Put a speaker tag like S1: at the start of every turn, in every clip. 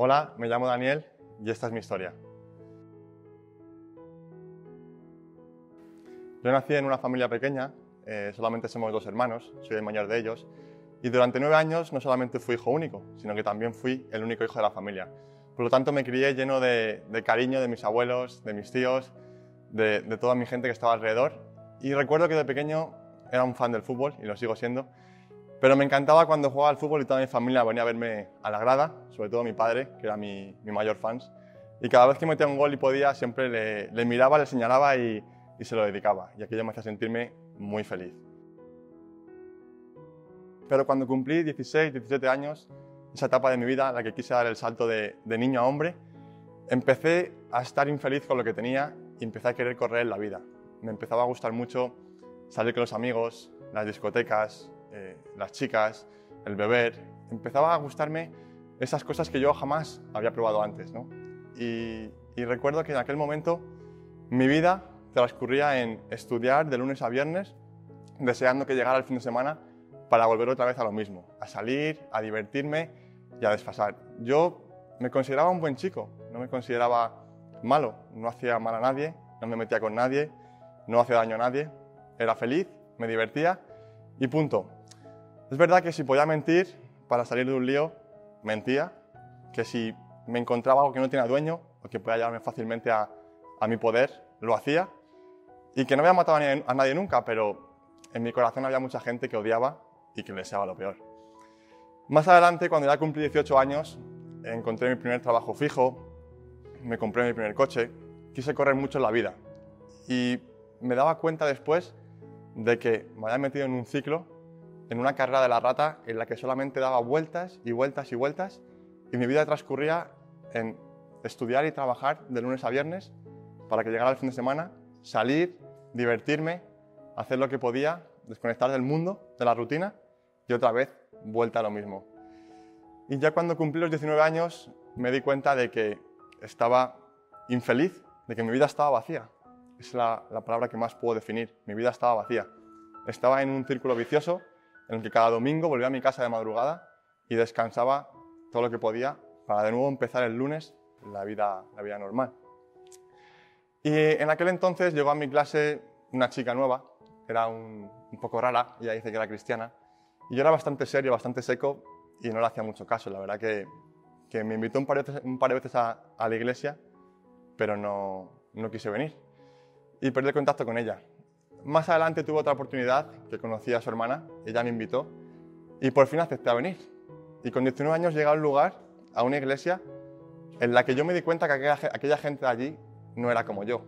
S1: Hola, me llamo Daniel y esta es mi historia. Yo nací en una familia pequeña, eh, solamente somos dos hermanos, soy el mayor de ellos, y durante nueve años no solamente fui hijo único, sino que también fui el único hijo de la familia. Por lo tanto, me crié lleno de, cariño de mis abuelos, de mis tíos, de, de toda mi gente que estaba alrededor. Y recuerdo que de pequeño era un fan del fútbol, y lo sigo siendo, pero me encantaba cuando jugaba al fútbol y toda mi familia venía a verme a la grada, sobre todo mi padre, que era mi, mayor fan. Y cada vez que metía un gol y podía, siempre le, miraba, le señalaba y, se lo dedicaba. Y aquello me hacía sentirme muy feliz. Pero cuando cumplí 16, 17 años, esa etapa de mi vida, en la que quise dar el salto de, de niño a hombre, empecé a estar infeliz con lo que tenía y empecé a querer correr la vida. Me empezaba a gustar mucho salir con los amigos, las discotecas, eh, las chicas, el beber, empezaba a gustarme esas cosas que yo jamás había probado antes. ¿no? Y, recuerdo que en aquel momento mi vida transcurría en estudiar de lunes a viernes, deseando que llegara el fin de semana para volver otra vez a lo mismo, a salir, a divertirme y a desfasar. Yo me consideraba un buen chico, no me consideraba malo, no hacía mal a nadie, no me metía con nadie, no hacía daño a nadie, era feliz, me divertía y punto. Es verdad que si podía mentir para salir de un lío, mentía, que si me encontraba algo que no tenía dueño o que podía llevarme fácilmente a, mi poder, lo hacía, y que no había matado a nadie, nunca, pero en mi corazón había mucha gente que odiaba y que deseaba lo peor. Más adelante, cuando ya cumplí 18 años, encontré mi primer trabajo fijo, me compré mi primer coche, quise correr mucho en la vida. Y me daba cuenta después de que me había metido en un ciclo en una carrera de la rata en la que solamente daba vueltas y vueltas y vueltas y mi vida transcurría en estudiar y trabajar de lunes a viernes para que llegara el fin de semana, salir, divertirme, hacer lo que podía, desconectar del mundo, de la rutina y otra vez vuelta a lo mismo. Y ya cuando cumplí los 19 años me di cuenta de que estaba infeliz, de que mi vida estaba vacía. Es la, la palabra que más puedo definir. Mi vida estaba vacía. Estaba en un círculo vicioso en el que cada domingo volvía a mi casa de madrugada y descansaba todo lo que podía para de nuevo empezar el lunes la vida, normal. Y en aquel entonces llegó a mi clase una chica nueva, era un, poco rara, ella dice que era cristiana, y yo era bastante serio, bastante seco y no le hacía mucho caso. La verdad que, que me invitó un par de veces, a, la iglesia, pero no, no quise venir. Y perdí el contacto con ella. Más adelante tuve otra oportunidad que conocí a su hermana, ella me invitó y por fin acepté a venir. Y con 19 años llegué a un lugar, a una iglesia, en la que yo me di cuenta que aquella, gente allí no era como yo.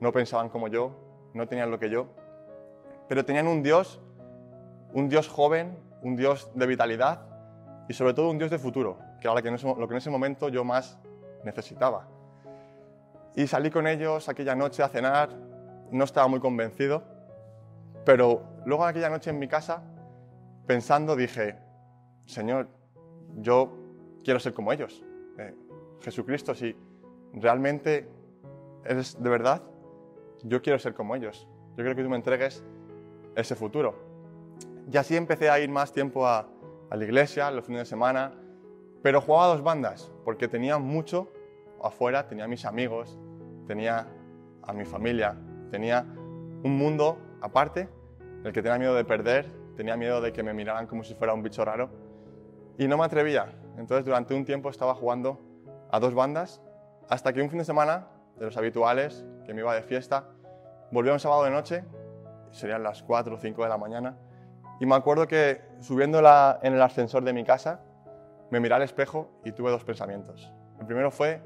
S1: No pensaban como yo, no tenían lo que yo, pero tenían un Dios, un Dios joven, un Dios de vitalidad y sobre todo un Dios de futuro, que era que lo que en ese momento yo más necesitaba. Y salí con ellos aquella noche a cenar, no estaba muy convencido, pero luego aquella noche en mi casa, pensando, dije, Señor, yo quiero ser como ellos. Eh, Jesucristo, si realmente eres de verdad, yo quiero ser como ellos. Yo quiero que tú me entregues ese futuro. Y así empecé a ir más tiempo a, a la iglesia, los fines de semana, pero jugaba a dos bandas, porque tenía mucho afuera, tenía a mis amigos, tenía a mi familia, Tenía un mundo aparte, el que tenía miedo de perder, tenía miedo de que me miraran como si fuera un bicho raro y no me atrevía. Entonces durante un tiempo estaba jugando a dos bandas hasta que un fin de semana, de los habituales, que me iba de fiesta, volvió un sábado de noche, serían las 4 o 5 de la mañana, y me acuerdo que subiendo en el ascensor de mi casa, me miré al espejo y tuve dos pensamientos. El primero fue,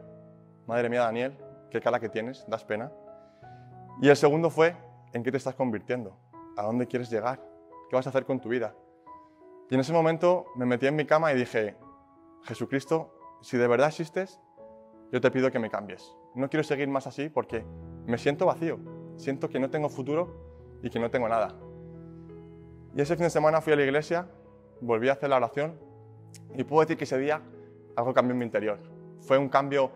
S1: madre mía Daniel, qué cara que tienes, das pena. Y el segundo fue, ¿en qué te estás convirtiendo? ¿A dónde quieres llegar? ¿Qué vas a hacer con tu vida? Y en ese momento me metí en mi cama y dije, Jesucristo, si de verdad existes, yo te pido que me cambies. No quiero seguir más así porque me siento vacío, siento que no tengo futuro y que no tengo nada. Y ese fin de semana fui a la iglesia, volví a hacer la oración y puedo decir que ese día algo cambió en mi interior. Fue un cambio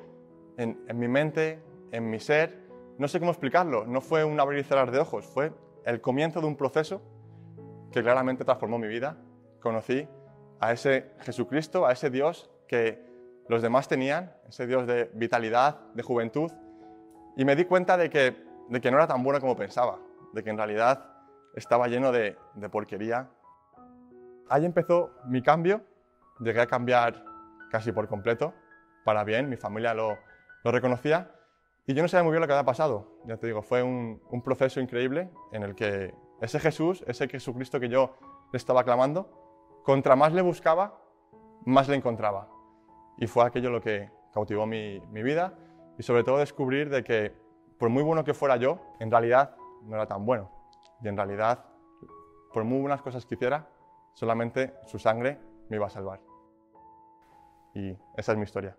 S1: en, en mi mente, en mi ser, no sé cómo explicarlo, no fue un abrir y cerrar de ojos, fue el comienzo de un proceso que claramente transformó mi vida. Conocí a ese Jesucristo, a ese Dios que, los demás tenían, ese Dios de vitalidad, de juventud, y me di cuenta de que, de que no era tan bueno como pensaba, de que en realidad estaba lleno de, de porquería. Ahí empezó mi cambio, llegué a cambiar casi por completo, para bien, mi familia lo, lo reconocía, y yo no sabía muy bien lo que había pasado. Ya te digo, fue un, proceso increíble en el que ese Jesús, ese Jesucristo que yo le estaba clamando, contra más le buscaba, más le encontraba. Y fue aquello lo que cautivó mi, mi vida y sobre todo descubrir de que por muy bueno que fuera yo, en realidad no era tan bueno. Y en realidad, por muy buenas cosas que hiciera, solamente su sangre me iba a salvar. Y esa es mi historia.